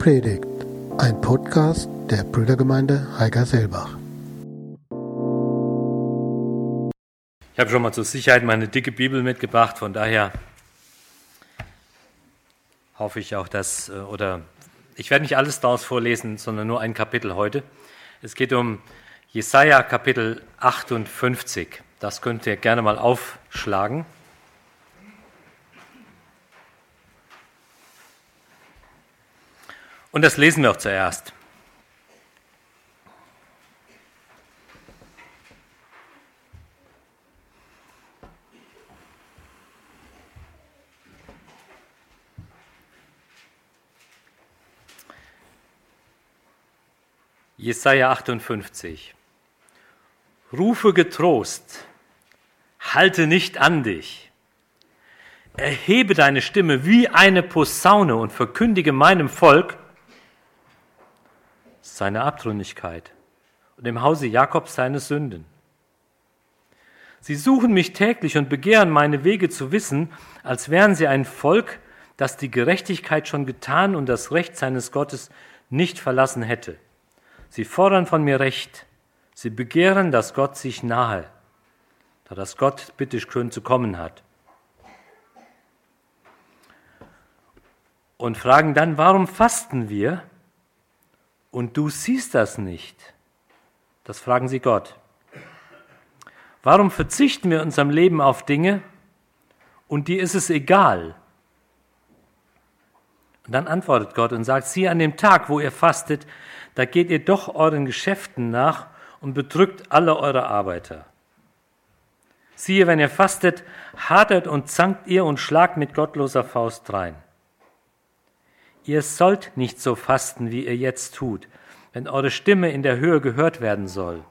Predigt, ein Podcast der Brüdergemeinde Heiger-Selbach. Ich habe schon mal zur Sicherheit meine dicke Bibel mitgebracht, von daher hoffe ich auch, dass, äh, oder ich werde nicht alles daraus vorlesen, sondern nur ein Kapitel heute. Es geht um Jesaja Kapitel 58. Das könnt ihr gerne mal aufschlagen. Und das lesen wir auch zuerst. Jesaja 58. Rufe getrost, halte nicht an dich. Erhebe deine Stimme wie eine Posaune und verkündige meinem Volk seine Abtrünnigkeit und im Hause Jakobs seine Sünden. Sie suchen mich täglich und begehren meine Wege zu wissen, als wären sie ein Volk, das die Gerechtigkeit schon getan und das Recht seines Gottes nicht verlassen hätte. Sie fordern von mir Recht. Sie begehren, dass Gott sich nahe, da das Gott bitteschön zu kommen hat. Und fragen dann, warum fasten wir? Und du siehst das nicht. Das fragen sie Gott. Warum verzichten wir in unserem Leben auf Dinge und dir ist es egal? Und dann antwortet Gott und sagt, sieh an dem Tag, wo ihr fastet, da geht ihr doch euren Geschäften nach und bedrückt alle eure Arbeiter. Siehe, wenn ihr fastet, hadert und zankt ihr und schlagt mit gottloser Faust rein. Ihr sollt nicht so fasten, wie ihr jetzt tut, wenn eure Stimme in der Höhe gehört werden soll.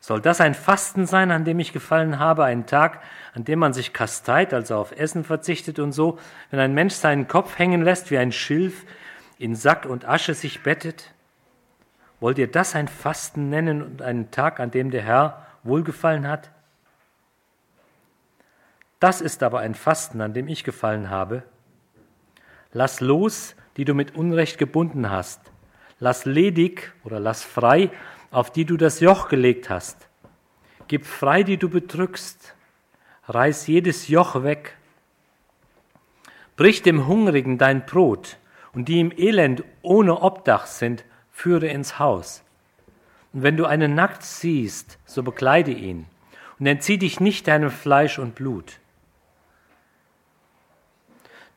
Soll das ein Fasten sein, an dem ich gefallen habe, ein Tag, an dem man sich kasteit, also auf Essen verzichtet und so, wenn ein Mensch seinen Kopf hängen lässt wie ein Schilf, in Sack und Asche sich bettet? Wollt ihr das ein Fasten nennen und einen Tag, an dem der Herr wohlgefallen hat? Das ist aber ein Fasten, an dem ich gefallen habe. Lass los, die du mit Unrecht gebunden hast. Lass ledig oder lass frei, auf die du das Joch gelegt hast. Gib frei, die du bedrückst. Reiß jedes Joch weg. Brich dem Hungrigen dein Brot und die im Elend ohne Obdach sind, führe ins Haus. Und wenn du einen nackt siehst, so bekleide ihn und entzieh dich nicht deinem Fleisch und Blut.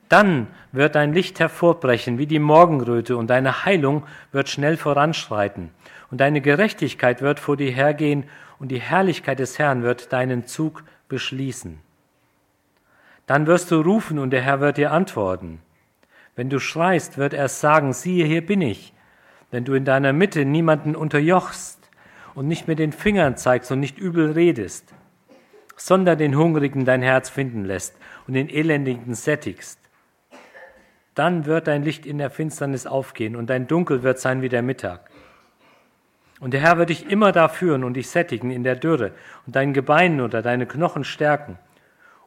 Dann wird dein Licht hervorbrechen wie die Morgenröte und deine Heilung wird schnell voranschreiten und deine Gerechtigkeit wird vor dir hergehen und die Herrlichkeit des Herrn wird deinen Zug beschließen. Dann wirst du rufen und der Herr wird dir antworten. Wenn du schreist, wird er sagen, siehe, hier bin ich. Wenn du in deiner Mitte niemanden unterjochst und nicht mit den Fingern zeigst und nicht übel redest, sondern den Hungrigen dein Herz finden lässt und den Elendigen sättigst, dann wird dein Licht in der Finsternis aufgehen und dein Dunkel wird sein wie der Mittag. Und der Herr wird dich immer da führen und dich sättigen in der Dürre und deinen Gebeinen oder deine Knochen stärken.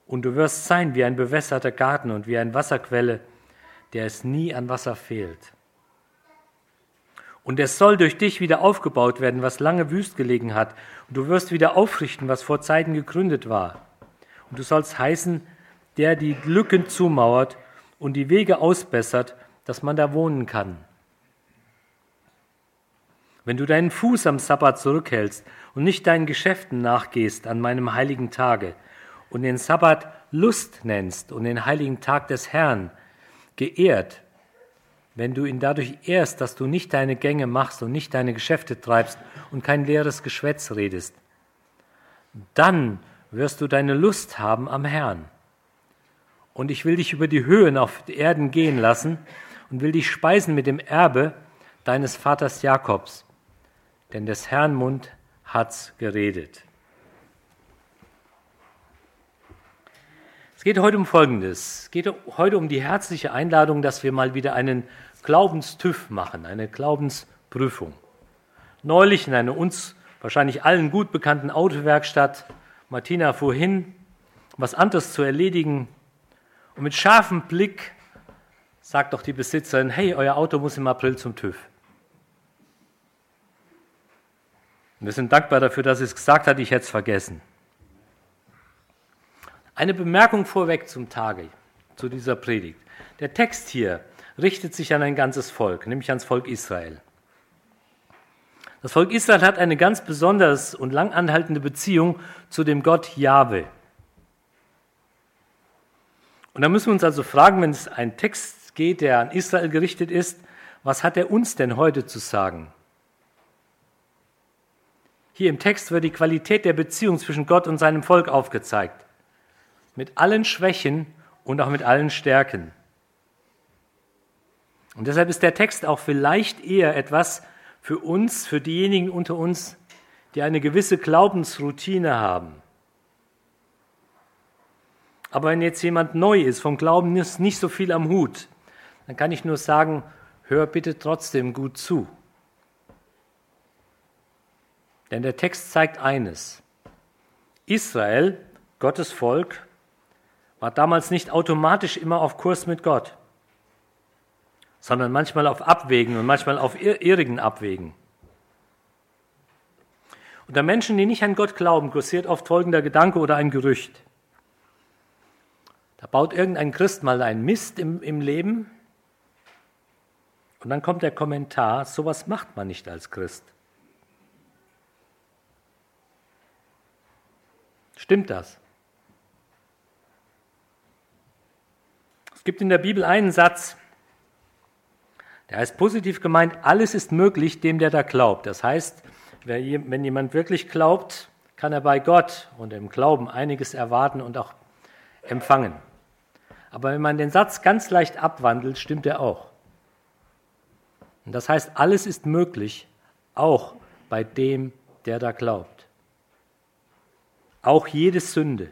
Und du wirst sein wie ein bewässerter Garten und wie eine Wasserquelle, der es nie an Wasser fehlt. Und es soll durch dich wieder aufgebaut werden, was lange wüst gelegen hat. Und du wirst wieder aufrichten, was vor Zeiten gegründet war. Und du sollst heißen, der die Lücken zumauert und die Wege ausbessert, dass man da wohnen kann. Wenn du deinen Fuß am Sabbat zurückhältst und nicht deinen Geschäften nachgehst an meinem heiligen Tage und den Sabbat Lust nennst und den heiligen Tag des Herrn, geehrt, wenn du ihn dadurch ehrst, dass du nicht deine Gänge machst und nicht deine Geschäfte treibst und kein leeres Geschwätz redest, dann wirst du deine Lust haben am Herrn. Und ich will dich über die Höhen auf die Erden gehen lassen und will dich speisen mit dem Erbe deines Vaters Jakobs, denn des Herrn Mund hat's geredet. Es geht heute um Folgendes. Es geht heute um die herzliche Einladung, dass wir mal wieder einen Glaubenstüff machen, eine Glaubensprüfung. Neulich in einer uns wahrscheinlich allen gut bekannten Autowerkstatt, Martina fuhr hin, was anderes zu erledigen, und mit scharfem Blick sagt doch die Besitzerin, hey, euer Auto muss im April zum TÜV. Und wir sind dankbar dafür, dass sie es gesagt hat, ich hätte es vergessen. Eine Bemerkung vorweg zum Tage, zu dieser Predigt. Der Text hier richtet sich an ein ganzes Volk, nämlich ans Volk Israel. Das Volk Israel hat eine ganz besonders und lang anhaltende Beziehung zu dem Gott Jahwe. Und da müssen wir uns also fragen, wenn es ein Text geht, der an Israel gerichtet ist, was hat er uns denn heute zu sagen? Hier im Text wird die Qualität der Beziehung zwischen Gott und seinem Volk aufgezeigt. Mit allen Schwächen und auch mit allen Stärken. Und deshalb ist der Text auch vielleicht eher etwas für uns, für diejenigen unter uns, die eine gewisse Glaubensroutine haben. Aber wenn jetzt jemand neu ist, vom Glauben ist nicht so viel am Hut, dann kann ich nur sagen, hör bitte trotzdem gut zu. Denn der Text zeigt eines. Israel, Gottes Volk, war damals nicht automatisch immer auf Kurs mit Gott sondern manchmal auf Abwägen und manchmal auf irrigen Abwägen. Unter Menschen, die nicht an Gott glauben, kursiert oft folgender Gedanke oder ein Gerücht. Da baut irgendein Christ mal einen Mist im, im Leben und dann kommt der Kommentar, sowas macht man nicht als Christ. Stimmt das? Es gibt in der Bibel einen Satz, der heißt positiv gemeint, alles ist möglich dem, der da glaubt. Das heißt, wenn jemand wirklich glaubt, kann er bei Gott und im Glauben einiges erwarten und auch empfangen. Aber wenn man den Satz ganz leicht abwandelt, stimmt er auch. Und das heißt, alles ist möglich, auch bei dem, der da glaubt. Auch jede Sünde,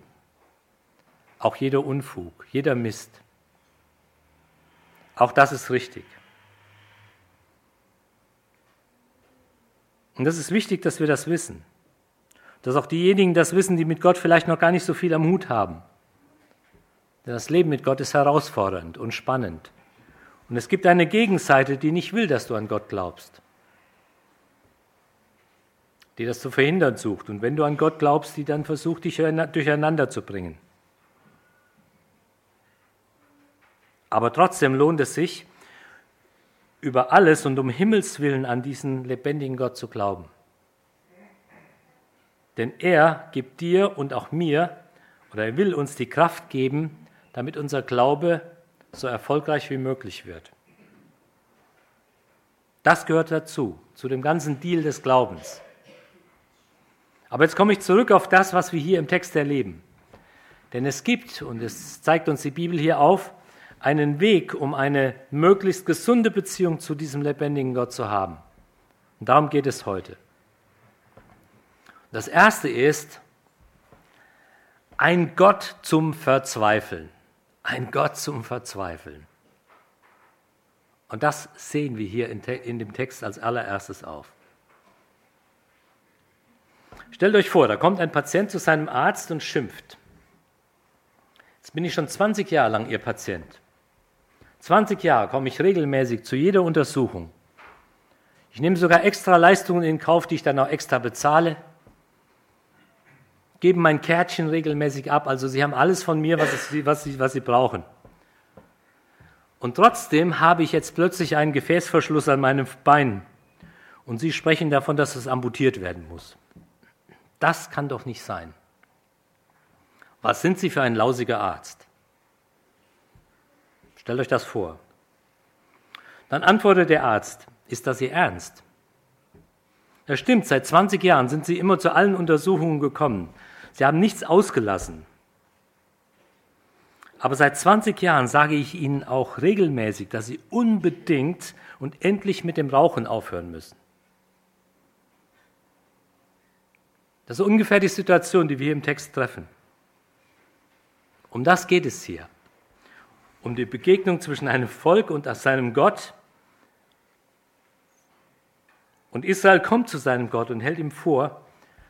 auch jeder Unfug, jeder Mist. Auch das ist richtig. Und das ist wichtig, dass wir das wissen. Dass auch diejenigen das wissen, die mit Gott vielleicht noch gar nicht so viel am Hut haben. Das Leben mit Gott ist herausfordernd und spannend. Und es gibt eine Gegenseite, die nicht will, dass du an Gott glaubst. Die das zu verhindern sucht. Und wenn du an Gott glaubst, die dann versucht, dich durcheinander zu bringen. Aber trotzdem lohnt es sich, über alles und um Himmels willen an diesen lebendigen Gott zu glauben. Denn er gibt dir und auch mir, oder er will uns die Kraft geben, damit unser Glaube so erfolgreich wie möglich wird. Das gehört dazu, zu dem ganzen Deal des Glaubens. Aber jetzt komme ich zurück auf das, was wir hier im Text erleben. Denn es gibt, und es zeigt uns die Bibel hier auf, einen Weg, um eine möglichst gesunde Beziehung zu diesem lebendigen Gott zu haben. Und darum geht es heute. Das erste ist ein Gott zum Verzweifeln. Ein Gott zum Verzweifeln. Und das sehen wir hier in, dem Text als allererstes auf. Stellt euch vor, da kommt ein Patient zu seinem Arzt und schimpft. Jetzt bin ich schon 20 Jahre lang Ihr Patient. 20 Jahre komme ich regelmäßig zu jeder Untersuchung. Ich nehme sogar extra Leistungen in Kauf, die ich dann auch extra bezahle. Gebe mein Kärtchen regelmäßig ab. Also Sie haben alles von mir, was, es, was, Sie, was Sie brauchen. Und trotzdem habe ich jetzt plötzlich einen Gefäßverschluss an meinem Bein. Und Sie sprechen davon, dass es amputiert werden muss. Das kann doch nicht sein. Was sind Sie für ein lausiger Arzt? Stellt euch das vor. Dann antwortet der Arzt, ist das Ihr Ernst? Ja, stimmt, seit 20 Jahren sind Sie immer zu allen Untersuchungen gekommen. Sie haben nichts ausgelassen. Aber seit 20 Jahren sage ich Ihnen auch regelmäßig, dass Sie unbedingt und endlich mit dem Rauchen aufhören müssen. Das ist ungefähr die Situation, die wir hier im Text treffen. Um das geht es hier um die Begegnung zwischen einem Volk und seinem Gott. Und Israel kommt zu seinem Gott und hält ihm vor,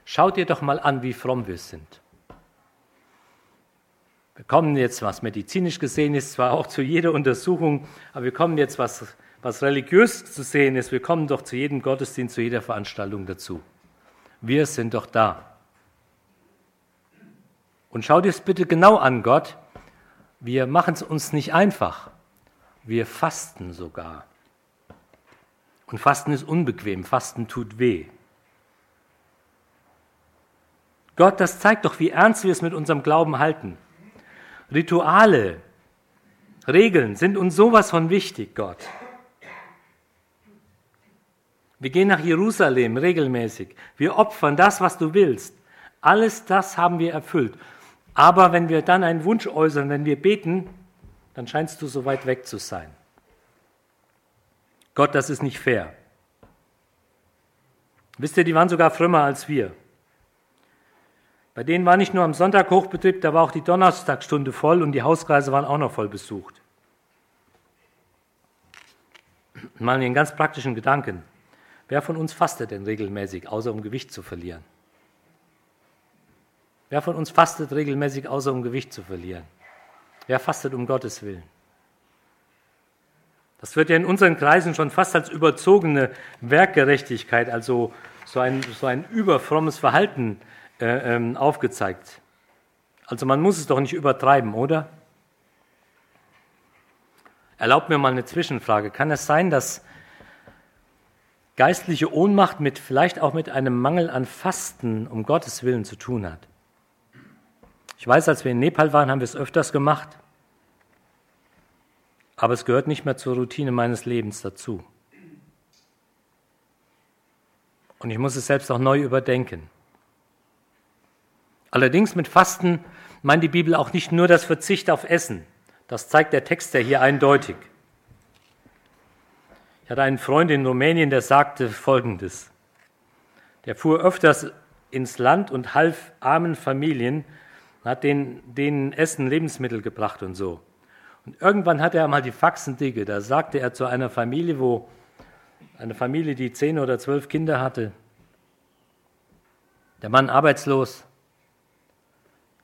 schaut dir doch mal an, wie fromm wir sind. Wir kommen jetzt, was medizinisch gesehen ist, zwar auch zu jeder Untersuchung, aber wir kommen jetzt, was, was religiös zu sehen ist, wir kommen doch zu jedem Gottesdienst, zu jeder Veranstaltung dazu. Wir sind doch da. Und schau dir es bitte genau an, Gott. Wir machen es uns nicht einfach. Wir fasten sogar. Und Fasten ist unbequem, Fasten tut weh. Gott, das zeigt doch, wie ernst wir es mit unserem Glauben halten. Rituale, Regeln sind uns sowas von wichtig, Gott. Wir gehen nach Jerusalem regelmäßig. Wir opfern das, was du willst. Alles das haben wir erfüllt. Aber wenn wir dann einen Wunsch äußern, wenn wir beten, dann scheinst du so weit weg zu sein. Gott, das ist nicht fair. Wisst ihr, die waren sogar frömmer als wir. Bei denen war nicht nur am Sonntag Hochbetrieb, da war auch die Donnerstagsstunde voll und die Hauskreise waren auch noch voll besucht. Mal einen ganz praktischen Gedanken. Wer von uns fastet denn regelmäßig, außer um Gewicht zu verlieren? Wer von uns fastet regelmäßig, außer um Gewicht zu verlieren? Wer fastet um Gottes Willen? Das wird ja in unseren Kreisen schon fast als überzogene Werkgerechtigkeit, also so ein, so ein überfrommes Verhalten äh, ähm, aufgezeigt. Also man muss es doch nicht übertreiben, oder? Erlaubt mir mal eine Zwischenfrage. Kann es sein, dass geistliche Ohnmacht mit vielleicht auch mit einem Mangel an Fasten um Gottes Willen zu tun hat. Ich weiß, als wir in Nepal waren, haben wir es öfters gemacht, aber es gehört nicht mehr zur Routine meines Lebens dazu. Und ich muss es selbst auch neu überdenken. Allerdings mit Fasten meint die Bibel auch nicht nur das Verzicht auf Essen. Das zeigt der Text ja hier eindeutig. Ich hatte einen Freund in Rumänien, der sagte Folgendes. Der fuhr öfters ins Land und half armen Familien, hat denen, denen Essen, Lebensmittel gebracht und so. Und irgendwann hatte er mal die Faxen dicke. Da sagte er zu einer Familie, wo eine Familie, die zehn oder zwölf Kinder hatte, der Mann arbeitslos.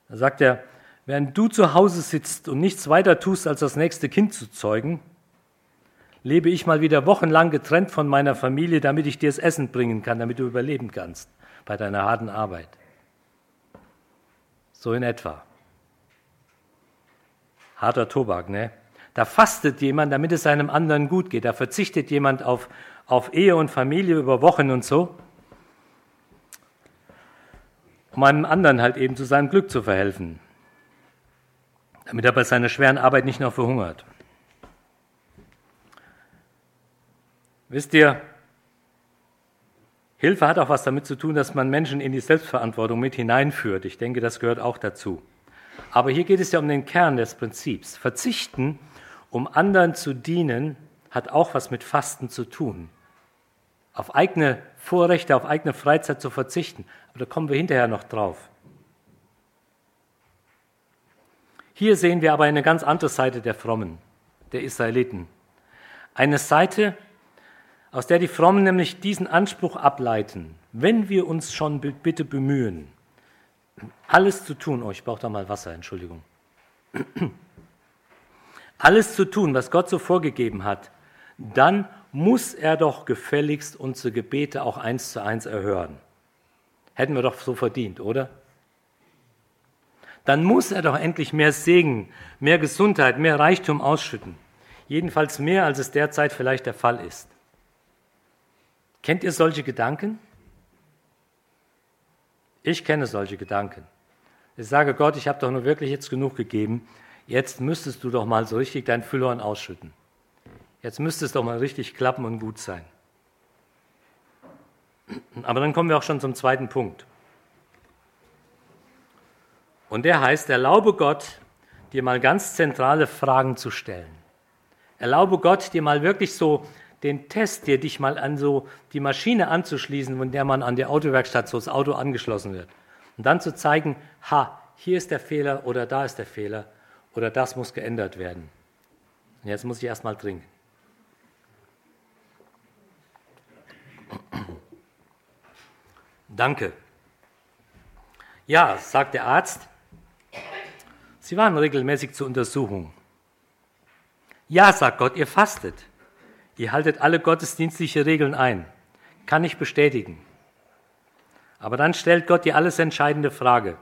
Da sagt er, während du zu Hause sitzt und nichts weiter tust, als das nächste Kind zu zeugen, lebe ich mal wieder wochenlang getrennt von meiner Familie, damit ich dir das Essen bringen kann, damit du überleben kannst bei deiner harten Arbeit. So in etwa. Harter Tobak, ne? Da fastet jemand, damit es seinem anderen gut geht. Da verzichtet jemand auf, auf Ehe und Familie über Wochen und so, um einem anderen halt eben zu seinem Glück zu verhelfen, damit er bei seiner schweren Arbeit nicht noch verhungert. Wisst ihr, Hilfe hat auch was damit zu tun, dass man Menschen in die Selbstverantwortung mit hineinführt. Ich denke, das gehört auch dazu. Aber hier geht es ja um den Kern des Prinzips. Verzichten, um anderen zu dienen, hat auch was mit Fasten zu tun. Auf eigene Vorrechte, auf eigene Freizeit zu verzichten. Aber da kommen wir hinterher noch drauf. Hier sehen wir aber eine ganz andere Seite der Frommen, der Israeliten. Eine Seite, aus der die Frommen nämlich diesen Anspruch ableiten, wenn wir uns schon bitte bemühen, alles zu tun, oh, ich brauche da mal Wasser, Entschuldigung, alles zu tun, was Gott so vorgegeben hat, dann muss er doch gefälligst unsere Gebete auch eins zu eins erhören. Hätten wir doch so verdient, oder? Dann muss er doch endlich mehr Segen, mehr Gesundheit, mehr Reichtum ausschütten. Jedenfalls mehr, als es derzeit vielleicht der Fall ist. Kennt ihr solche Gedanken? Ich kenne solche Gedanken. Ich sage Gott, ich habe doch nur wirklich jetzt genug gegeben. Jetzt müsstest du doch mal so richtig dein Füllhorn ausschütten. Jetzt müsste es doch mal richtig klappen und gut sein. Aber dann kommen wir auch schon zum zweiten Punkt. Und der heißt, erlaube Gott, dir mal ganz zentrale Fragen zu stellen. Erlaube Gott, dir mal wirklich so den Test, dir dich mal an so die Maschine anzuschließen, von der man an der Autowerkstatt so das Auto angeschlossen wird. Und dann zu zeigen, ha, hier ist der Fehler oder da ist der Fehler oder das muss geändert werden. Und jetzt muss ich erstmal trinken. Danke. Ja, sagt der Arzt, Sie waren regelmäßig zur Untersuchung. Ja, sagt Gott, ihr fastet. Ihr haltet alle gottesdienstliche Regeln ein. Kann ich bestätigen. Aber dann stellt Gott die alles entscheidende Frage.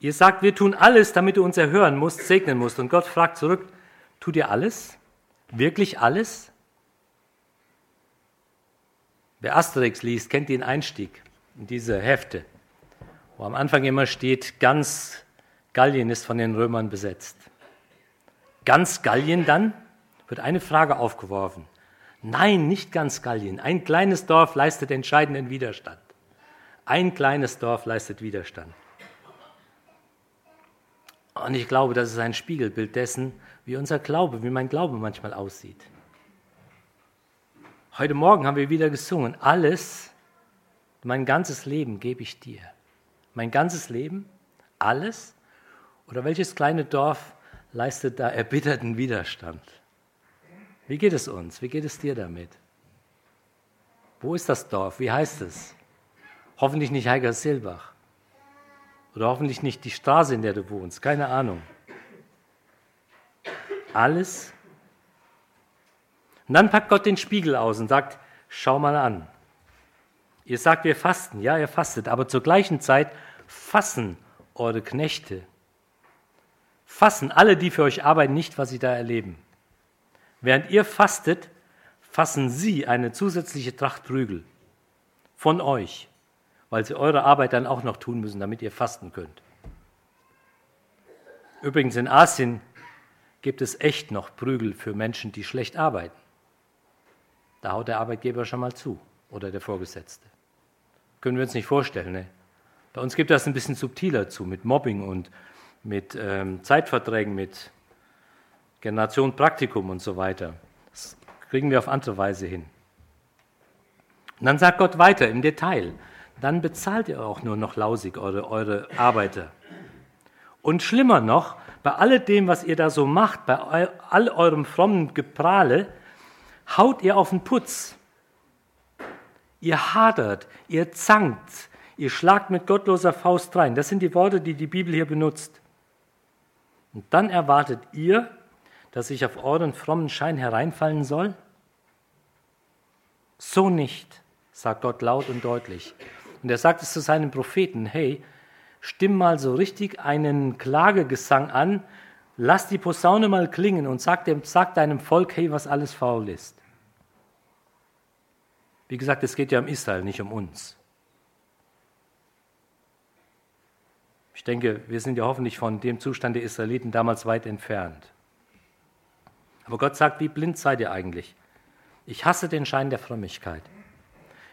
Ihr sagt, wir tun alles, damit du uns erhören musst, segnen musst. Und Gott fragt zurück, tut ihr alles? Wirklich alles? Wer Asterix liest, kennt den Einstieg in diese Hefte, wo am Anfang immer steht, ganz Gallien ist von den Römern besetzt. Ganz Gallien dann wird eine Frage aufgeworfen. Nein, nicht ganz Gallien. Ein kleines Dorf leistet entscheidenden Widerstand. Ein kleines Dorf leistet Widerstand. Und ich glaube, das ist ein Spiegelbild dessen, wie unser Glaube, wie mein Glaube manchmal aussieht. Heute Morgen haben wir wieder gesungen, alles, mein ganzes Leben gebe ich dir. Mein ganzes Leben, alles, oder welches kleine Dorf leistet da erbitterten Widerstand? Wie geht es uns? Wie geht es dir damit? Wo ist das Dorf? Wie heißt es? Hoffentlich nicht Heiger-Silbach. Oder hoffentlich nicht die Straße, in der du wohnst. Keine Ahnung. Alles. Und dann packt Gott den Spiegel aus und sagt, schau mal an. Ihr sagt, wir fasten. Ja, ihr fastet. Aber zur gleichen Zeit fassen eure Knechte fassen alle, die für euch arbeiten, nicht, was sie da erleben. Während ihr fastet, fassen sie eine zusätzliche Tracht Prügel von euch, weil sie eure Arbeit dann auch noch tun müssen, damit ihr fasten könnt. Übrigens in Asien gibt es echt noch Prügel für Menschen, die schlecht arbeiten. Da haut der Arbeitgeber schon mal zu oder der Vorgesetzte. Können wir uns nicht vorstellen. Ne? Bei uns gibt das ein bisschen subtiler zu mit Mobbing und mit ähm, Zeitverträgen, mit Generation Praktikum und so weiter. Das kriegen wir auf andere Weise hin. Und dann sagt Gott weiter im Detail, dann bezahlt ihr auch nur noch lausig eure, eure Arbeiter. Und schlimmer noch, bei alledem, was ihr da so macht, bei all eurem frommen Geprahle, haut ihr auf den Putz. Ihr hadert, ihr zankt, ihr schlagt mit gottloser Faust rein. Das sind die Worte, die die Bibel hier benutzt. Und dann erwartet ihr, dass ich auf euren frommen Schein hereinfallen soll? So nicht, sagt Gott laut und deutlich. Und er sagt es zu seinen Propheten, hey, stimm mal so richtig einen Klagegesang an, lass die Posaune mal klingen und sag, dem, sag deinem Volk, hey, was alles faul ist. Wie gesagt, es geht ja um Israel, nicht um uns. Ich denke, wir sind ja hoffentlich von dem Zustand der Israeliten damals weit entfernt. Aber Gott sagt, wie blind seid ihr eigentlich? Ich hasse den Schein der Frömmigkeit.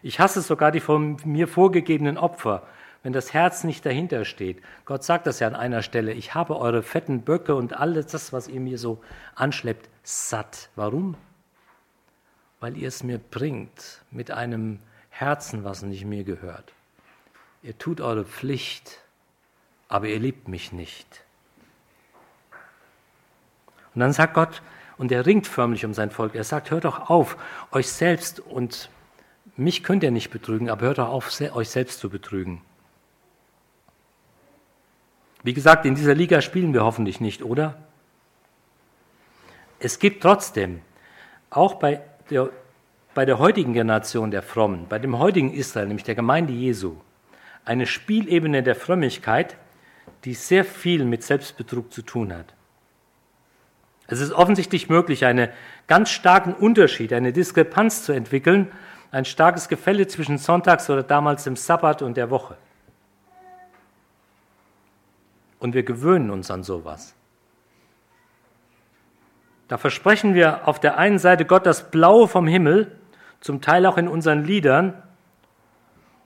Ich hasse sogar die von mir vorgegebenen Opfer, wenn das Herz nicht dahinter steht. Gott sagt das ja an einer Stelle, ich habe eure fetten Böcke und alles das, was ihr mir so anschleppt, satt. Warum? Weil ihr es mir bringt mit einem Herzen, was nicht mir gehört. Ihr tut eure Pflicht aber ihr liebt mich nicht. Und dann sagt Gott, und er ringt förmlich um sein Volk, er sagt, hört doch auf, euch selbst und mich könnt ihr nicht betrügen, aber hört doch auf, euch selbst zu betrügen. Wie gesagt, in dieser Liga spielen wir hoffentlich nicht, oder? Es gibt trotzdem, auch bei der, bei der heutigen Generation der Frommen, bei dem heutigen Israel, nämlich der Gemeinde Jesu, eine Spielebene der Frömmigkeit, die sehr viel mit Selbstbetrug zu tun hat. Es ist offensichtlich möglich, einen ganz starken Unterschied, eine Diskrepanz zu entwickeln, ein starkes Gefälle zwischen Sonntags oder damals dem Sabbat und der Woche. Und wir gewöhnen uns an sowas. Da versprechen wir auf der einen Seite Gott das Blaue vom Himmel, zum Teil auch in unseren Liedern,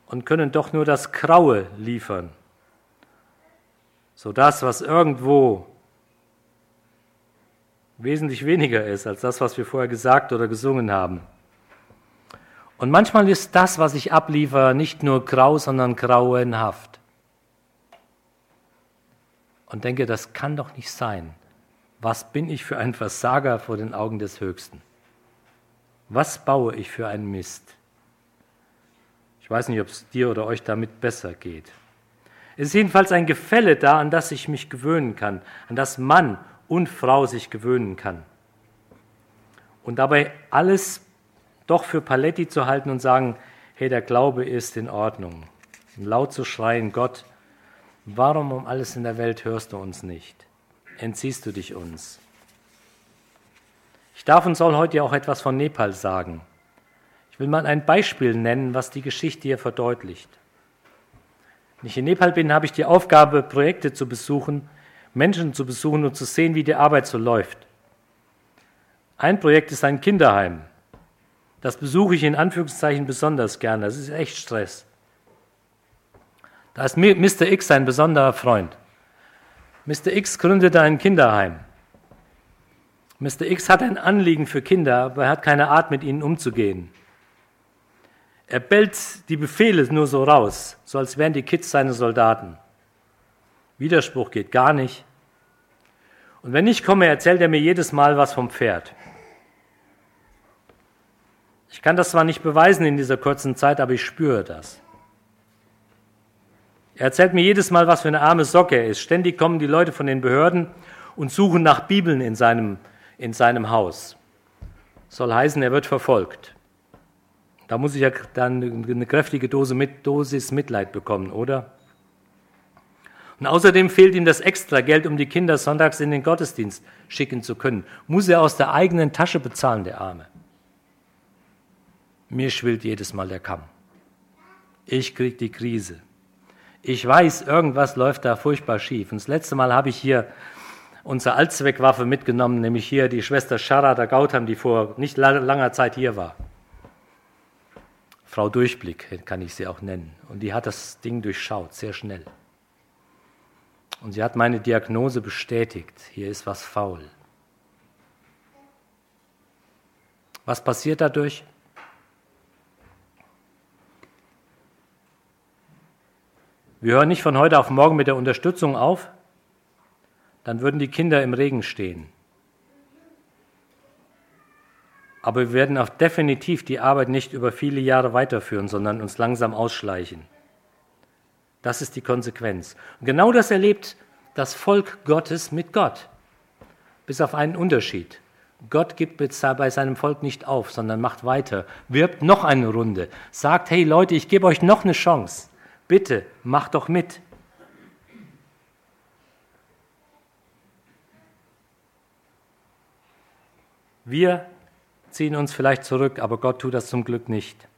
und können doch nur das Graue liefern so das, was irgendwo wesentlich weniger ist als das, was wir vorher gesagt oder gesungen haben. Und manchmal ist das, was ich abliefere, nicht nur grau, sondern grauenhaft. Und denke, das kann doch nicht sein. Was bin ich für ein Versager vor den Augen des Höchsten? Was baue ich für einen Mist? Ich weiß nicht, ob es dir oder euch damit besser geht. Es ist jedenfalls ein Gefälle da, an das ich mich gewöhnen kann, an das Mann und Frau sich gewöhnen kann. Und dabei alles doch für Paletti zu halten und sagen, hey, der Glaube ist in Ordnung. Und laut zu schreien, Gott, warum um alles in der Welt hörst du uns nicht? Entziehst du dich uns? Ich darf und soll heute auch etwas von Nepal sagen. Ich will mal ein Beispiel nennen, was die Geschichte hier verdeutlicht. Wenn ich in Nepal bin, habe ich die Aufgabe, Projekte zu besuchen, Menschen zu besuchen und zu sehen, wie die Arbeit so läuft. Ein Projekt ist ein Kinderheim. Das besuche ich in Anführungszeichen besonders gerne. Das ist echt Stress. Da ist Mr. X ein besonderer Freund. Mr. X gründete ein Kinderheim. Mr. X hat ein Anliegen für Kinder, aber er hat keine Art, mit ihnen umzugehen. Er bellt die Befehle nur so raus, so als wären die Kids seine Soldaten. Widerspruch geht gar nicht. Und wenn ich komme, erzählt er mir jedes Mal was vom Pferd. Ich kann das zwar nicht beweisen in dieser kurzen Zeit, aber ich spüre das. Er erzählt mir jedes Mal, was für eine arme Socke er ist. Ständig kommen die Leute von den Behörden und suchen nach Bibeln in seinem, in seinem Haus. Soll heißen, er wird verfolgt. Da muss ich ja dann eine kräftige Dose mit, Dosis Mitleid bekommen, oder? Und außerdem fehlt ihm das Extrageld, um die Kinder sonntags in den Gottesdienst schicken zu können. Muss er aus der eigenen Tasche bezahlen, der Arme. Mir schwillt jedes Mal der Kamm. Ich krieg die Krise. Ich weiß, irgendwas läuft da furchtbar schief. Und das letzte Mal habe ich hier unsere Allzweckwaffe mitgenommen, nämlich hier die Schwester Sharada Gautam, die vor nicht langer Zeit hier war. Frau Durchblick kann ich sie auch nennen. Und die hat das Ding durchschaut, sehr schnell. Und sie hat meine Diagnose bestätigt. Hier ist was faul. Was passiert dadurch? Wir hören nicht von heute auf morgen mit der Unterstützung auf, dann würden die Kinder im Regen stehen. Aber wir werden auch definitiv die Arbeit nicht über viele Jahre weiterführen, sondern uns langsam ausschleichen. Das ist die Konsequenz. Und genau das erlebt das Volk Gottes mit Gott. Bis auf einen Unterschied. Gott gibt bei seinem Volk nicht auf, sondern macht weiter, wirbt noch eine Runde, sagt, hey Leute, ich gebe euch noch eine Chance. Bitte, mach doch mit. Wir ziehen uns vielleicht zurück, aber Gott tut das zum Glück nicht.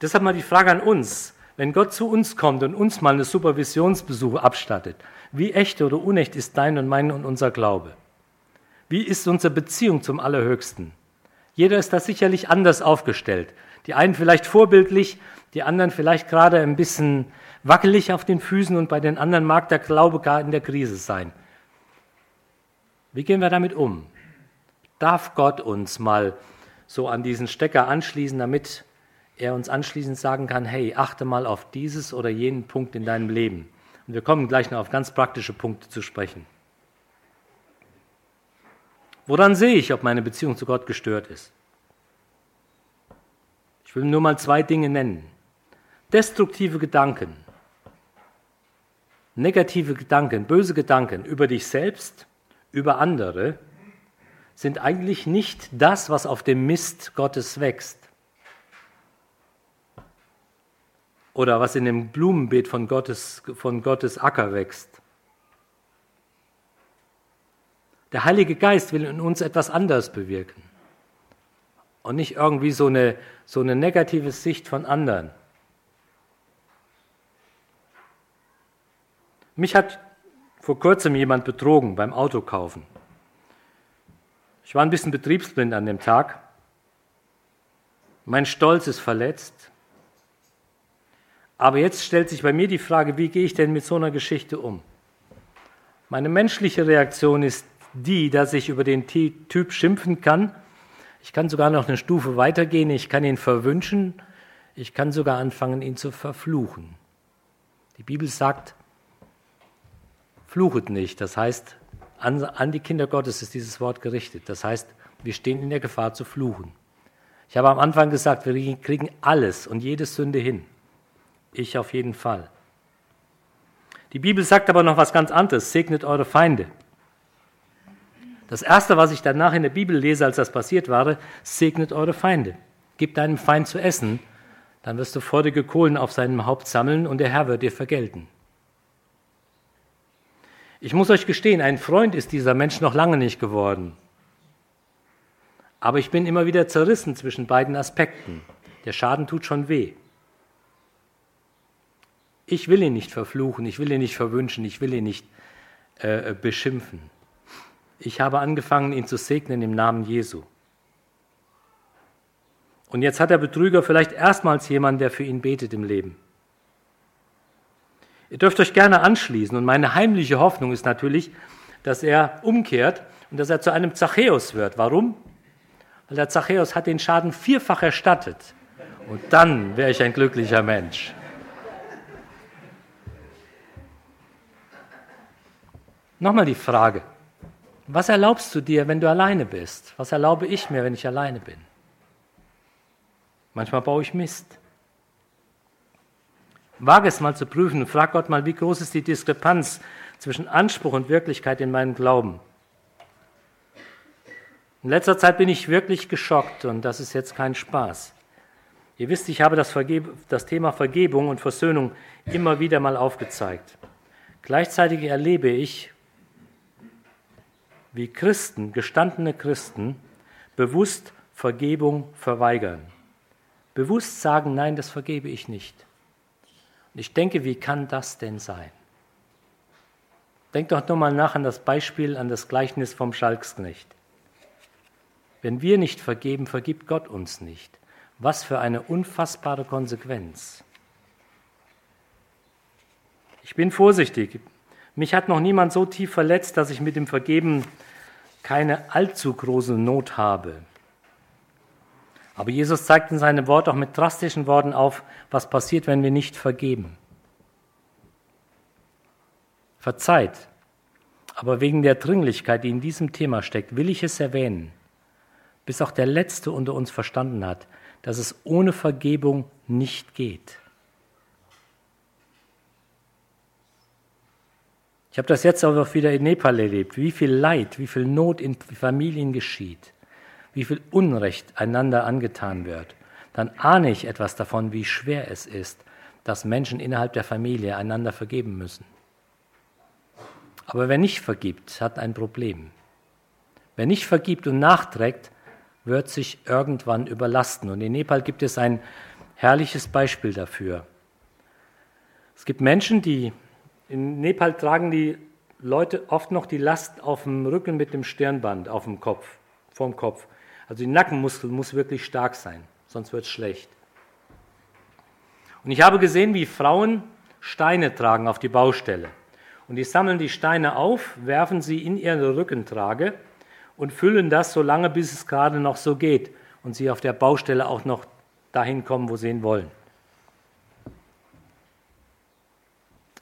Deshalb mal die Frage an uns, wenn Gott zu uns kommt und uns mal eine Supervisionsbesuch abstattet, wie echt oder unecht ist dein und mein und unser Glaube? Wie ist unsere Beziehung zum Allerhöchsten? Jeder ist da sicherlich anders aufgestellt. Die einen vielleicht vorbildlich, die anderen vielleicht gerade ein bisschen wackelig auf den Füßen und bei den anderen mag der Glaube gar in der Krise sein. Wie gehen wir damit um? Darf Gott uns mal so an diesen Stecker anschließen, damit er uns anschließend sagen kann, hey, achte mal auf dieses oder jenen Punkt in deinem Leben. Und wir kommen gleich noch auf ganz praktische Punkte zu sprechen. Woran sehe ich, ob meine Beziehung zu Gott gestört ist? Ich will nur mal zwei Dinge nennen. Destruktive Gedanken, negative Gedanken, böse Gedanken über dich selbst, über andere, sind eigentlich nicht das, was auf dem Mist Gottes wächst. Oder was in dem Blumenbeet von Gottes, von Gottes Acker wächst. Der Heilige Geist will in uns etwas anderes bewirken. Und nicht irgendwie so eine, so eine negative Sicht von anderen. Mich hat vor kurzem jemand betrogen beim Autokaufen. Ich war ein bisschen betriebsblind an dem Tag. Mein Stolz ist verletzt. Aber jetzt stellt sich bei mir die Frage, wie gehe ich denn mit so einer Geschichte um? Meine menschliche Reaktion ist die, dass ich über den Typ schimpfen kann. Ich kann sogar noch eine Stufe weitergehen. Ich kann ihn verwünschen. Ich kann sogar anfangen, ihn zu verfluchen. Die Bibel sagt, fluchet nicht. Das heißt, an, an die Kinder Gottes ist dieses Wort gerichtet. Das heißt, wir stehen in der Gefahr zu fluchen. Ich habe am Anfang gesagt, wir kriegen alles und jede Sünde hin. Ich auf jeden Fall. Die Bibel sagt aber noch was ganz anderes. Segnet eure Feinde. Das Erste, was ich danach in der Bibel lese, als das passiert war, segnet eure Feinde. Gib deinem Feind zu essen, dann wirst du feurige Kohlen auf seinem Haupt sammeln und der Herr wird dir vergelten. Ich muss euch gestehen, ein Freund ist dieser Mensch noch lange nicht geworden. Aber ich bin immer wieder zerrissen zwischen beiden Aspekten. Der Schaden tut schon weh. Ich will ihn nicht verfluchen, ich will ihn nicht verwünschen, ich will ihn nicht äh, beschimpfen. Ich habe angefangen, ihn zu segnen im Namen Jesu. Und jetzt hat der Betrüger vielleicht erstmals jemanden, der für ihn betet im Leben. Ihr dürft euch gerne anschließen. Und meine heimliche Hoffnung ist natürlich, dass er umkehrt und dass er zu einem Zachäus wird. Warum? Weil der Zachäus hat den Schaden vierfach erstattet. Und dann wäre ich ein glücklicher Mensch. Nochmal die Frage, was erlaubst du dir, wenn du alleine bist? Was erlaube ich mir, wenn ich alleine bin? Manchmal baue ich Mist. Wage es mal zu prüfen und frag Gott mal, wie groß ist die Diskrepanz zwischen Anspruch und Wirklichkeit in meinem Glauben? In letzter Zeit bin ich wirklich geschockt und das ist jetzt kein Spaß. Ihr wisst, ich habe das, das Thema Vergebung und Versöhnung immer wieder mal aufgezeigt. Gleichzeitig erlebe ich, wie Christen, gestandene Christen, bewusst Vergebung verweigern. Bewusst sagen, nein, das vergebe ich nicht. Und ich denke, wie kann das denn sein? Denkt doch nur mal nach an das Beispiel, an das Gleichnis vom Schalksknecht. Wenn wir nicht vergeben, vergibt Gott uns nicht. Was für eine unfassbare Konsequenz. Ich bin vorsichtig. Mich hat noch niemand so tief verletzt, dass ich mit dem Vergeben keine allzu große Not habe. Aber Jesus zeigt in seinem Wort auch mit drastischen Worten auf, was passiert, wenn wir nicht vergeben. Verzeiht. Aber wegen der Dringlichkeit, die in diesem Thema steckt, will ich es erwähnen, bis auch der Letzte unter uns verstanden hat, dass es ohne Vergebung nicht geht. Ich habe das jetzt auch wieder in Nepal erlebt, wie viel Leid, wie viel Not in Familien geschieht, wie viel Unrecht einander angetan wird. Dann ahne ich etwas davon, wie schwer es ist, dass Menschen innerhalb der Familie einander vergeben müssen. Aber wer nicht vergibt, hat ein Problem. Wer nicht vergibt und nachträgt, wird sich irgendwann überlasten. Und in Nepal gibt es ein herrliches Beispiel dafür. Es gibt Menschen, die in Nepal tragen die Leute oft noch die Last auf dem Rücken mit dem Stirnband auf dem Kopf, vorm Kopf. Also die Nackenmuskel muss wirklich stark sein, sonst wird es schlecht. Und ich habe gesehen, wie Frauen Steine tragen auf die Baustelle. Und die sammeln die Steine auf, werfen sie in ihre Rückentrage und füllen das so lange, bis es gerade noch so geht und sie auf der Baustelle auch noch dahin kommen, wo sie ihn wollen.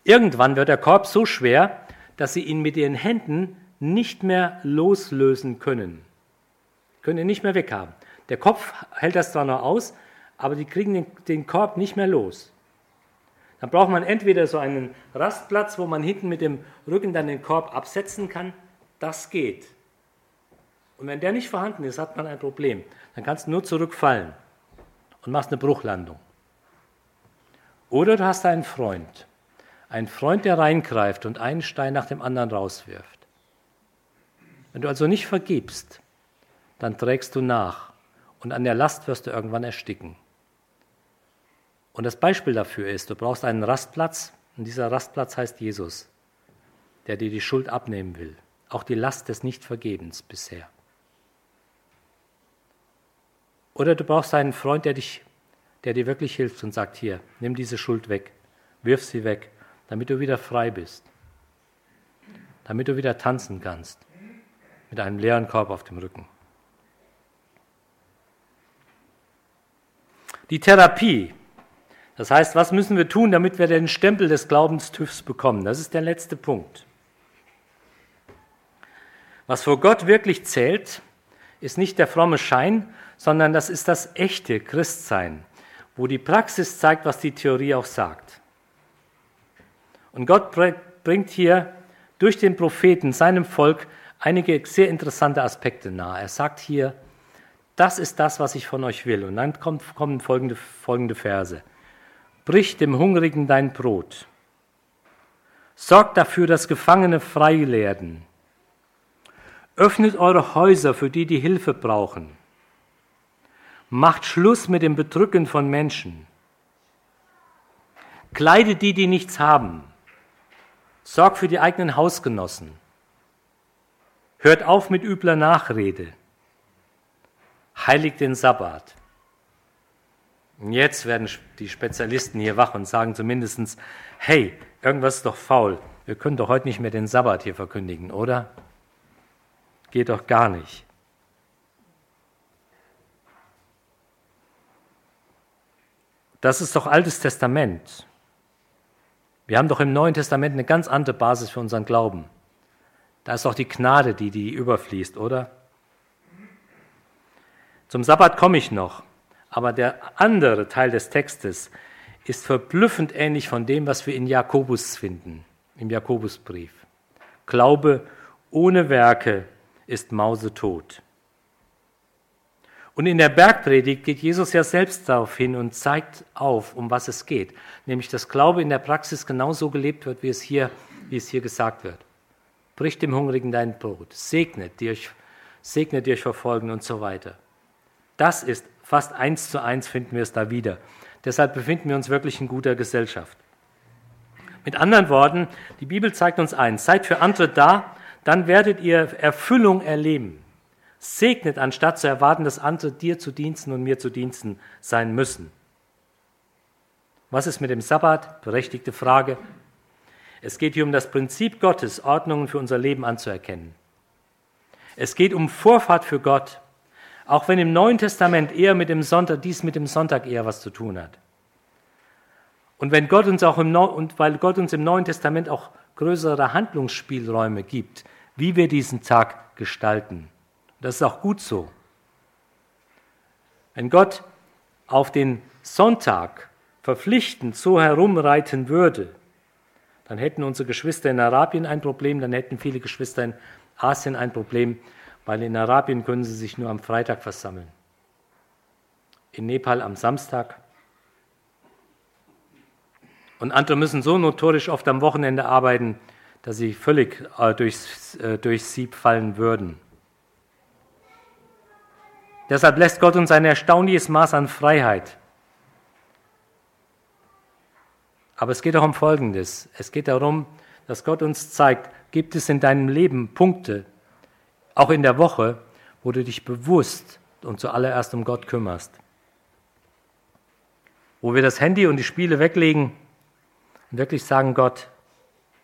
Irgendwann wird der Korb so schwer, dass sie ihn mit ihren Händen nicht mehr loslösen können. Können ihn nicht mehr weghaben. Der Kopf hält das zwar noch aus, aber die kriegen den, den Korb nicht mehr los. Dann braucht man entweder so einen Rastplatz, wo man hinten mit dem Rücken dann den Korb absetzen kann. Das geht. Und wenn der nicht vorhanden ist, hat man ein Problem. Dann kannst du nur zurückfallen und machst eine Bruchlandung. Oder du hast einen Freund, ein Freund, der reingreift und einen Stein nach dem anderen rauswirft. Wenn du also nicht vergibst, dann trägst du nach und an der Last wirst du irgendwann ersticken. Und das Beispiel dafür ist, du brauchst einen Rastplatz und dieser Rastplatz heißt Jesus, der dir die Schuld abnehmen will, auch die Last des Nichtvergebens bisher. Oder du brauchst einen Freund, der, dich, der dir wirklich hilft und sagt, hier, nimm diese Schuld weg, wirf sie weg damit du wieder frei bist, damit du wieder tanzen kannst mit einem leeren Korb auf dem Rücken. Die Therapie, das heißt, was müssen wir tun, damit wir den Stempel des Glaubens TÜVs bekommen? Das ist der letzte Punkt. Was vor Gott wirklich zählt, ist nicht der fromme Schein, sondern das ist das echte Christsein, wo die Praxis zeigt, was die Theorie auch sagt. Und Gott bringt hier durch den Propheten seinem Volk einige sehr interessante Aspekte nahe. Er sagt hier, das ist das, was ich von euch will. Und dann kommen folgende, folgende Verse. Brich dem Hungrigen dein Brot. Sorgt dafür, dass Gefangene frei werden. Öffnet eure Häuser für die, die Hilfe brauchen. Macht Schluss mit dem Bedrücken von Menschen. Kleidet die, die nichts haben. Sorgt für die eigenen Hausgenossen. Hört auf mit übler Nachrede. Heiligt den Sabbat. Und jetzt werden die Spezialisten hier wach und sagen zumindest, hey, irgendwas ist doch faul. Wir können doch heute nicht mehr den Sabbat hier verkündigen, oder? Geht doch gar nicht. Das ist doch Altes Testament. Wir haben doch im Neuen Testament eine ganz andere Basis für unseren Glauben. Da ist doch die Gnade, die die überfließt, oder? Zum Sabbat komme ich noch, aber der andere Teil des Textes ist verblüffend ähnlich von dem, was wir in Jakobus finden, im Jakobusbrief. Glaube ohne Werke ist mausetot. Und in der Bergpredigt geht Jesus ja selbst darauf hin und zeigt auf, um was es geht. Nämlich, dass Glaube in der Praxis genauso gelebt wird, wie es hier, wie es hier gesagt wird. Brich dem Hungrigen dein Brot, segnet, die segnet, die euch verfolgen und so weiter. Das ist fast eins zu eins finden wir es da wieder. Deshalb befinden wir uns wirklich in guter Gesellschaft. Mit anderen Worten, die Bibel zeigt uns eins, seid für andere da, dann werdet ihr Erfüllung erleben. Segnet, anstatt zu erwarten, dass andere dir zu Diensten und mir zu Diensten sein müssen. Was ist mit dem Sabbat? Berechtigte Frage. Es geht hier um das Prinzip Gottes, Ordnungen für unser Leben anzuerkennen. Es geht um Vorfahrt für Gott, auch wenn im Neuen Testament eher mit dem Sonntag, dies mit dem Sonntag eher was zu tun hat. Und wenn Gott uns auch im Neu und weil Gott uns im Neuen Testament auch größere Handlungsspielräume gibt, wie wir diesen Tag gestalten. Das ist auch gut so. Wenn Gott auf den Sonntag verpflichtend so herumreiten würde, dann hätten unsere Geschwister in Arabien ein Problem, dann hätten viele Geschwister in Asien ein Problem, weil in Arabien können sie sich nur am Freitag versammeln. In Nepal am Samstag. Und andere müssen so notorisch oft am Wochenende arbeiten, dass sie völlig äh, durchs, äh, durchs Sieb fallen würden. Deshalb lässt Gott uns ein erstaunliches Maß an Freiheit. Aber es geht auch um Folgendes. Es geht darum, dass Gott uns zeigt, gibt es in deinem Leben Punkte, auch in der Woche, wo du dich bewusst und zuallererst um Gott kümmerst. Wo wir das Handy und die Spiele weglegen und wirklich sagen, Gott,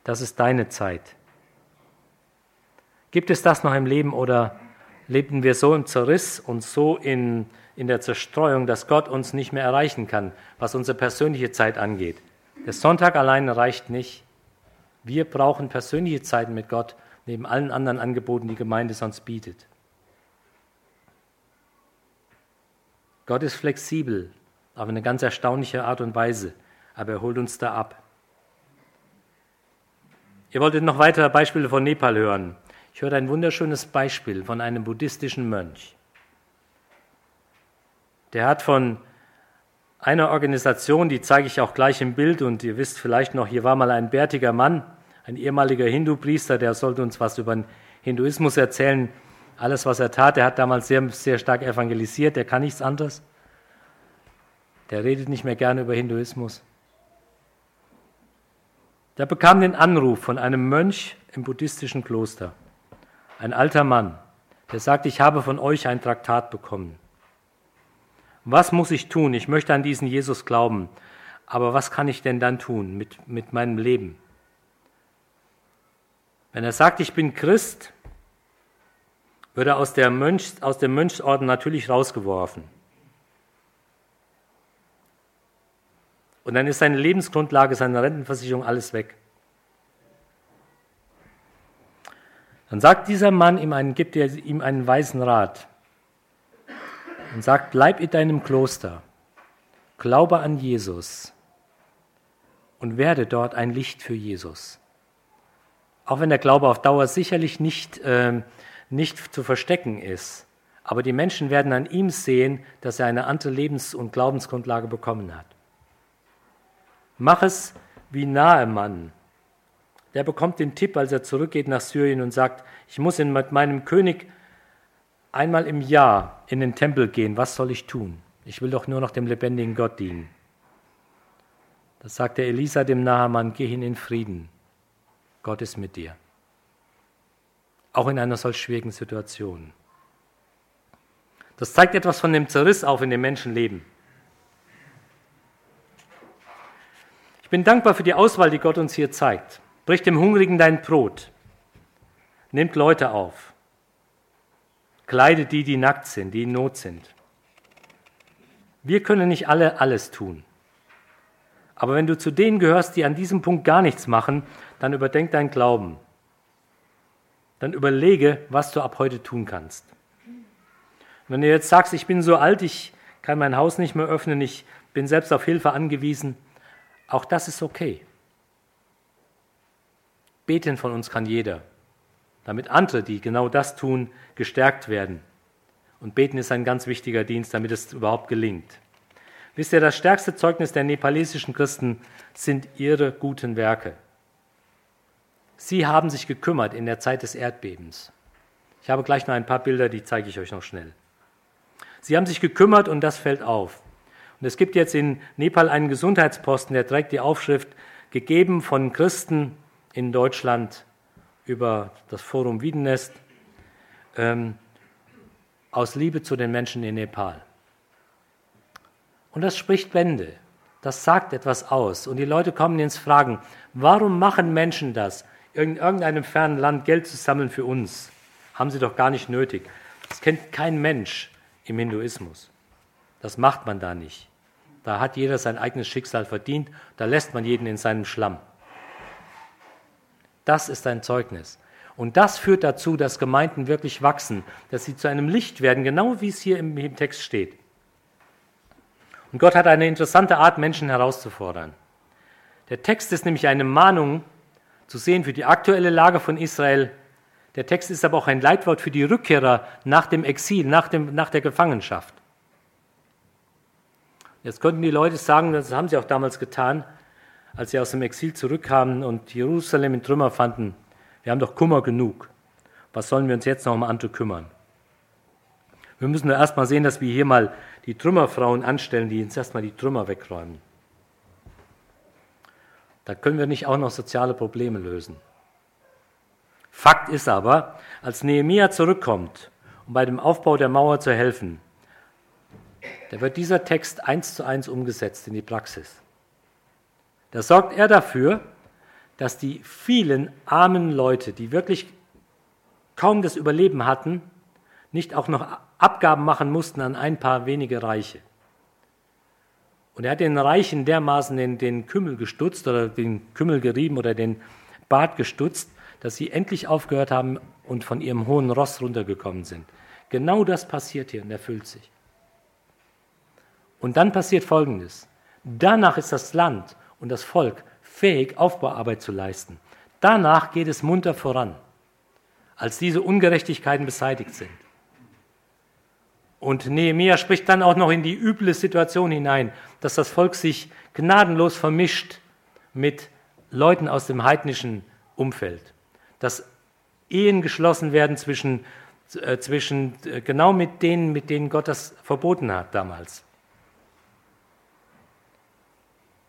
das ist deine Zeit. Gibt es das noch im Leben oder lebten wir so im Zerriss und so in, in der Zerstreuung, dass Gott uns nicht mehr erreichen kann, was unsere persönliche Zeit angeht? Der Sonntag allein reicht nicht. Wir brauchen persönliche Zeiten mit Gott neben allen anderen Angeboten, die Gemeinde sonst bietet. Gott ist flexibel, auf eine ganz erstaunliche Art und Weise, aber er holt uns da ab. Ihr wolltet noch weitere Beispiele von Nepal hören. Ich hörte ein wunderschönes Beispiel von einem buddhistischen Mönch. Der hat von einer Organisation, die zeige ich auch gleich im Bild, und ihr wisst vielleicht noch, hier war mal ein bärtiger Mann, ein ehemaliger Hindu-Priester, der sollte uns was über den Hinduismus erzählen. Alles, was er tat, er hat damals sehr, sehr stark evangelisiert, der kann nichts anderes. Der redet nicht mehr gerne über Hinduismus. Der bekam den Anruf von einem Mönch im buddhistischen Kloster, ein alter Mann, der sagt, ich habe von euch ein Traktat bekommen. Was muss ich tun? Ich möchte an diesen Jesus glauben, aber was kann ich denn dann tun mit, mit meinem Leben? Wenn er sagt, ich bin Christ, wird er aus, der Mönch, aus dem Mönchsorden natürlich rausgeworfen. Und dann ist seine Lebensgrundlage, seine Rentenversicherung, alles weg. Dann sagt dieser Mann ihm einen, gibt ihm einen weisen Rat und sagt, bleib in deinem Kloster, glaube an Jesus und werde dort ein Licht für Jesus. Auch wenn der Glaube auf Dauer sicherlich nicht, äh, nicht zu verstecken ist, aber die Menschen werden an ihm sehen, dass er eine andere Lebens- und Glaubensgrundlage bekommen hat. Mach es wie Nahemann. Der bekommt den Tipp, als er zurückgeht nach Syrien und sagt, ich muss mit meinem König einmal im Jahr in den Tempel gehen. Was soll ich tun? Ich will doch nur noch dem lebendigen Gott dienen. Das sagte Elisa dem Nahamann, geh hin in Frieden. Gott ist mit dir. Auch in einer solch schwierigen Situation. Das zeigt etwas von dem Zerriss auf in dem Menschenleben. Ich bin dankbar für die Auswahl, die Gott uns hier zeigt. Brich dem Hungrigen dein Brot. Nimmt Leute auf. Kleidet die, die nackt sind, die in Not sind. Wir können nicht alle alles tun. Aber wenn du zu denen gehörst, die an diesem Punkt gar nichts machen, dann überdenk dein Glauben. Dann überlege, was du ab heute tun kannst. wenn du jetzt sagst, ich bin so alt, ich kann mein Haus nicht mehr öffnen, ich bin selbst auf Hilfe angewiesen, auch das ist okay. Beten von uns kann jeder, damit andere, die genau das tun, gestärkt werden. Und beten ist ein ganz wichtiger Dienst, damit es überhaupt gelingt. Wisst ihr, das stärkste Zeugnis der nepalesischen Christen sind ihre guten Werke. Sie haben sich gekümmert in der Zeit des Erdbebens. Ich habe gleich noch ein paar Bilder, die zeige ich euch noch schnell. Sie haben sich gekümmert und das fällt auf. Und es gibt jetzt in Nepal einen Gesundheitsposten, der trägt die Aufschrift gegeben von Christen in Deutschland über das Forum Wiedenest ähm, aus Liebe zu den Menschen in Nepal. Und das spricht Bände. Das sagt etwas aus. Und die Leute kommen ins Fragen, warum machen Menschen das, in irgendeinem fernen Land Geld zu sammeln für uns? Haben sie doch gar nicht nötig. Das kennt kein Mensch im Hinduismus. Das macht man da nicht. Da hat jeder sein eigenes Schicksal verdient, da lässt man jeden in seinem Schlamm. Das ist ein Zeugnis. Und das führt dazu, dass Gemeinden wirklich wachsen, dass sie zu einem Licht werden, genau wie es hier im, im Text steht. Und Gott hat eine interessante Art, Menschen herauszufordern. Der Text ist nämlich eine Mahnung zu sehen für die aktuelle Lage von Israel. Der Text ist aber auch ein Leitwort für die Rückkehrer nach dem Exil, nach, dem, nach der Gefangenschaft. Jetzt könnten die Leute sagen, das haben sie auch damals getan, als sie aus dem Exil zurückkamen und Jerusalem in Trümmer fanden, wir haben doch Kummer genug. Was sollen wir uns jetzt noch um andere kümmern? Wir müssen nur erst mal sehen, dass wir hier mal die Trümmerfrauen anstellen, die uns erstmal die Trümmer wegräumen. Da können wir nicht auch noch soziale Probleme lösen. Fakt ist aber, als Nehemia zurückkommt, um bei dem Aufbau der Mauer zu helfen, da wird dieser Text eins zu eins umgesetzt in die Praxis. Da sorgt er dafür, dass die vielen armen Leute, die wirklich kaum das Überleben hatten, nicht auch noch Abgaben machen mussten an ein paar wenige Reiche. Und er hat den Reichen dermaßen den, den Kümmel gestutzt oder den Kümmel gerieben oder den Bart gestutzt, dass sie endlich aufgehört haben und von ihrem hohen Ross runtergekommen sind. Genau das passiert hier und erfüllt sich. Und dann passiert Folgendes. Danach ist das Land und das Volk fähig, Aufbauarbeit zu leisten. Danach geht es munter voran, als diese Ungerechtigkeiten beseitigt sind. Und Nehemiah spricht dann auch noch in die üble Situation hinein, dass das Volk sich gnadenlos vermischt mit Leuten aus dem heidnischen Umfeld. Dass Ehen geschlossen werden zwischen, äh, zwischen äh, genau mit denen, mit denen Gott das verboten hat damals.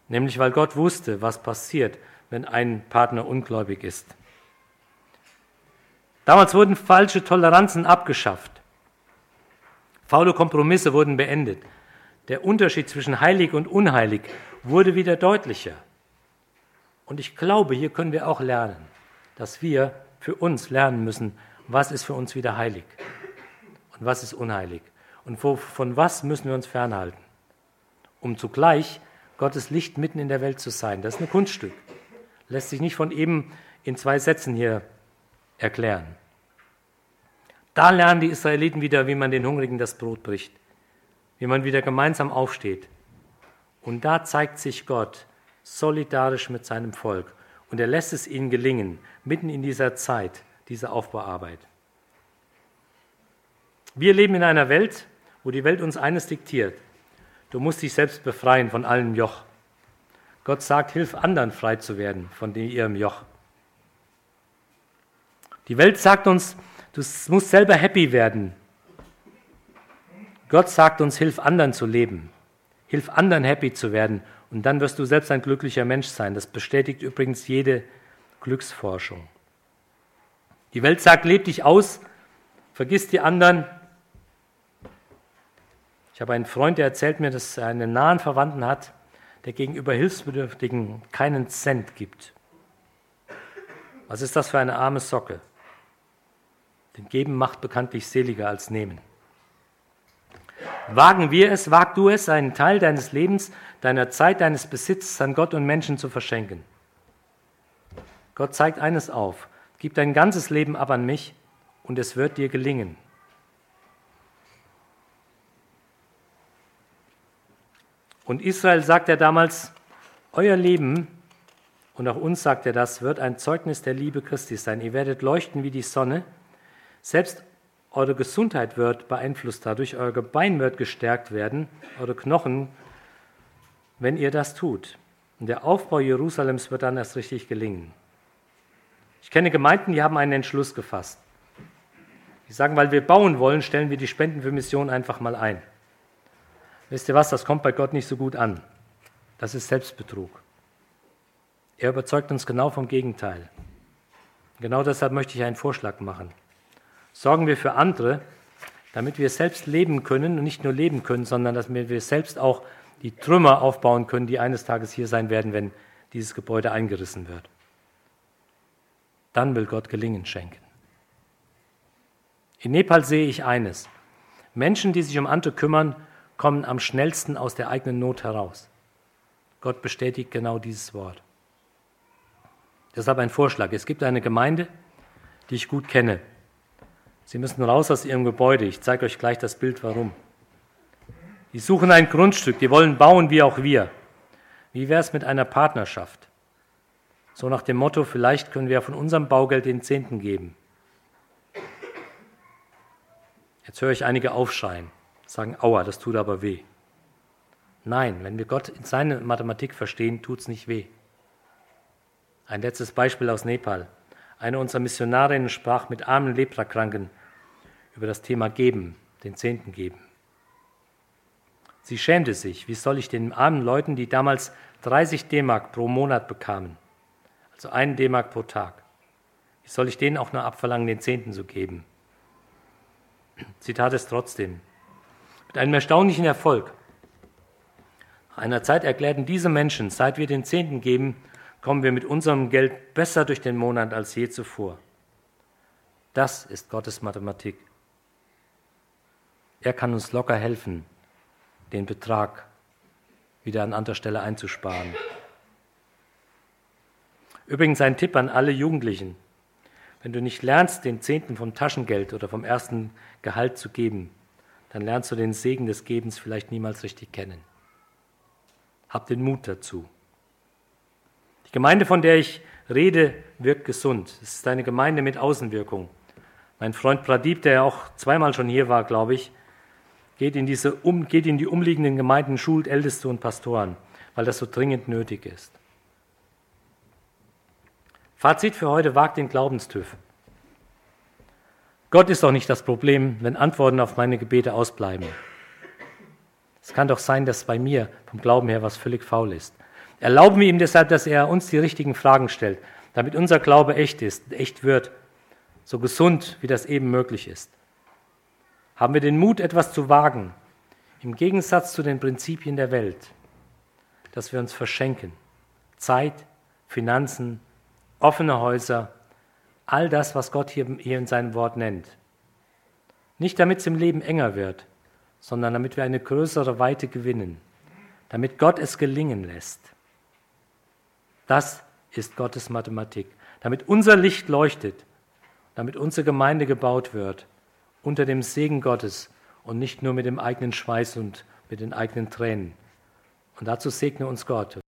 Nämlich weil Gott wusste, was passiert, wenn ein Partner ungläubig ist. Damals wurden falsche Toleranzen abgeschafft. Faule Kompromisse wurden beendet. Der Unterschied zwischen heilig und unheilig wurde wieder deutlicher. Und ich glaube, hier können wir auch lernen, dass wir für uns lernen müssen, was ist für uns wieder heilig und was ist unheilig und von was müssen wir uns fernhalten, um zugleich Gottes Licht mitten in der Welt zu sein. Das ist ein Kunststück. Lässt sich nicht von eben in zwei Sätzen hier erklären. Da lernen die Israeliten wieder, wie man den Hungrigen das Brot bricht, wie man wieder gemeinsam aufsteht. Und da zeigt sich Gott solidarisch mit seinem Volk. Und er lässt es ihnen gelingen, mitten in dieser Zeit, diese Aufbauarbeit. Wir leben in einer Welt, wo die Welt uns eines diktiert. Du musst dich selbst befreien von allem Joch. Gott sagt, hilf anderen frei zu werden von ihrem Joch. Die Welt sagt uns, du musst selber happy werden. Gott sagt uns, hilf anderen zu leben. Hilf anderen happy zu werden und dann wirst du selbst ein glücklicher Mensch sein. Das bestätigt übrigens jede Glücksforschung. Die Welt sagt, leb dich aus, vergiss die anderen. Ich habe einen Freund, der erzählt mir, dass er einen nahen Verwandten hat, der gegenüber Hilfsbedürftigen keinen Cent gibt. Was ist das für eine arme Socke? Denn Geben macht bekanntlich seliger als Nehmen. Wagen wir es, wag du es, einen Teil deines Lebens, deiner Zeit, deines Besitzes an Gott und Menschen zu verschenken. Gott zeigt eines auf, gib dein ganzes Leben ab an mich und es wird dir gelingen. Und Israel sagt er damals, euer Leben, und auch uns sagt er das, wird ein Zeugnis der Liebe Christi sein. Ihr werdet leuchten wie die Sonne. Selbst eure Gesundheit wird beeinflusst dadurch, euer Gebein wird gestärkt werden, eure Knochen, wenn ihr das tut. Und der Aufbau Jerusalems wird dann erst richtig gelingen. Ich kenne Gemeinden, die haben einen Entschluss gefasst. Die sagen, weil wir bauen wollen, stellen wir die Spenden für Mission einfach mal ein. Wisst ihr was, das kommt bei Gott nicht so gut an. Das ist Selbstbetrug. Er überzeugt uns genau vom Gegenteil. Genau deshalb möchte ich einen Vorschlag machen sorgen wir für andere, damit wir selbst leben können und nicht nur leben können, sondern dass wir selbst auch die Trümmer aufbauen können, die eines Tages hier sein werden, wenn dieses Gebäude eingerissen wird. Dann will Gott Gelingen schenken. In Nepal sehe ich eines. Menschen, die sich um andere kümmern, kommen am schnellsten aus der eigenen Not heraus. Gott bestätigt genau dieses Wort. Deshalb ein Vorschlag. Es gibt eine Gemeinde, die ich gut kenne. Sie müssen raus aus Ihrem Gebäude. Ich zeige euch gleich das Bild, warum. Die suchen ein Grundstück, die wollen bauen wie auch wir. Wie wäre es mit einer Partnerschaft? So nach dem Motto, vielleicht können wir von unserem Baugeld den Zehnten geben. Jetzt höre ich einige aufschreien, sagen, aua, das tut aber weh. Nein, wenn wir Gott in seine Mathematik verstehen, tut es nicht weh. Ein letztes Beispiel aus Nepal. Eine unserer Missionarinnen sprach mit armen Leprakranken über das Thema Geben, den Zehnten geben. Sie schämte sich, wie soll ich den armen Leuten, die damals 30 D-Mark pro Monat bekamen, also einen D-Mark pro Tag, wie soll ich denen auch nur abverlangen, den Zehnten zu geben? Sie tat es trotzdem. Mit einem erstaunlichen Erfolg. Nach einer Zeit erklärten diese Menschen, seit wir den Zehnten geben, kommen wir mit unserem Geld besser durch den Monat als je zuvor. Das ist Gottes Mathematik. Er kann uns locker helfen, den Betrag wieder an anderer Stelle einzusparen. Übrigens ein Tipp an alle Jugendlichen. Wenn du nicht lernst, den Zehnten vom Taschengeld oder vom ersten Gehalt zu geben, dann lernst du den Segen des Gebens vielleicht niemals richtig kennen. Hab den Mut dazu. Die Gemeinde, von der ich rede, wirkt gesund. Es ist eine Gemeinde mit Außenwirkung. Mein Freund Pradip, der auch zweimal schon hier war, glaube ich, geht in, diese um, geht in die umliegenden Gemeinden, schult Älteste und Pastoren, weil das so dringend nötig ist. Fazit für heute, wagt den Glaubenstüff. Gott ist doch nicht das Problem, wenn Antworten auf meine Gebete ausbleiben. Es kann doch sein, dass bei mir vom Glauben her was völlig faul ist. Erlauben wir ihm deshalb, dass er uns die richtigen Fragen stellt, damit unser Glaube echt ist, echt wird, so gesund, wie das eben möglich ist. Haben wir den Mut, etwas zu wagen, im Gegensatz zu den Prinzipien der Welt, dass wir uns verschenken. Zeit, Finanzen, offene Häuser, all das, was Gott hier, hier in seinem Wort nennt. Nicht damit es im Leben enger wird, sondern damit wir eine größere Weite gewinnen, damit Gott es gelingen lässt. Das ist Gottes Mathematik. Damit unser Licht leuchtet, damit unsere Gemeinde gebaut wird, unter dem Segen Gottes und nicht nur mit dem eigenen Schweiß und mit den eigenen Tränen. Und dazu segne uns Gott.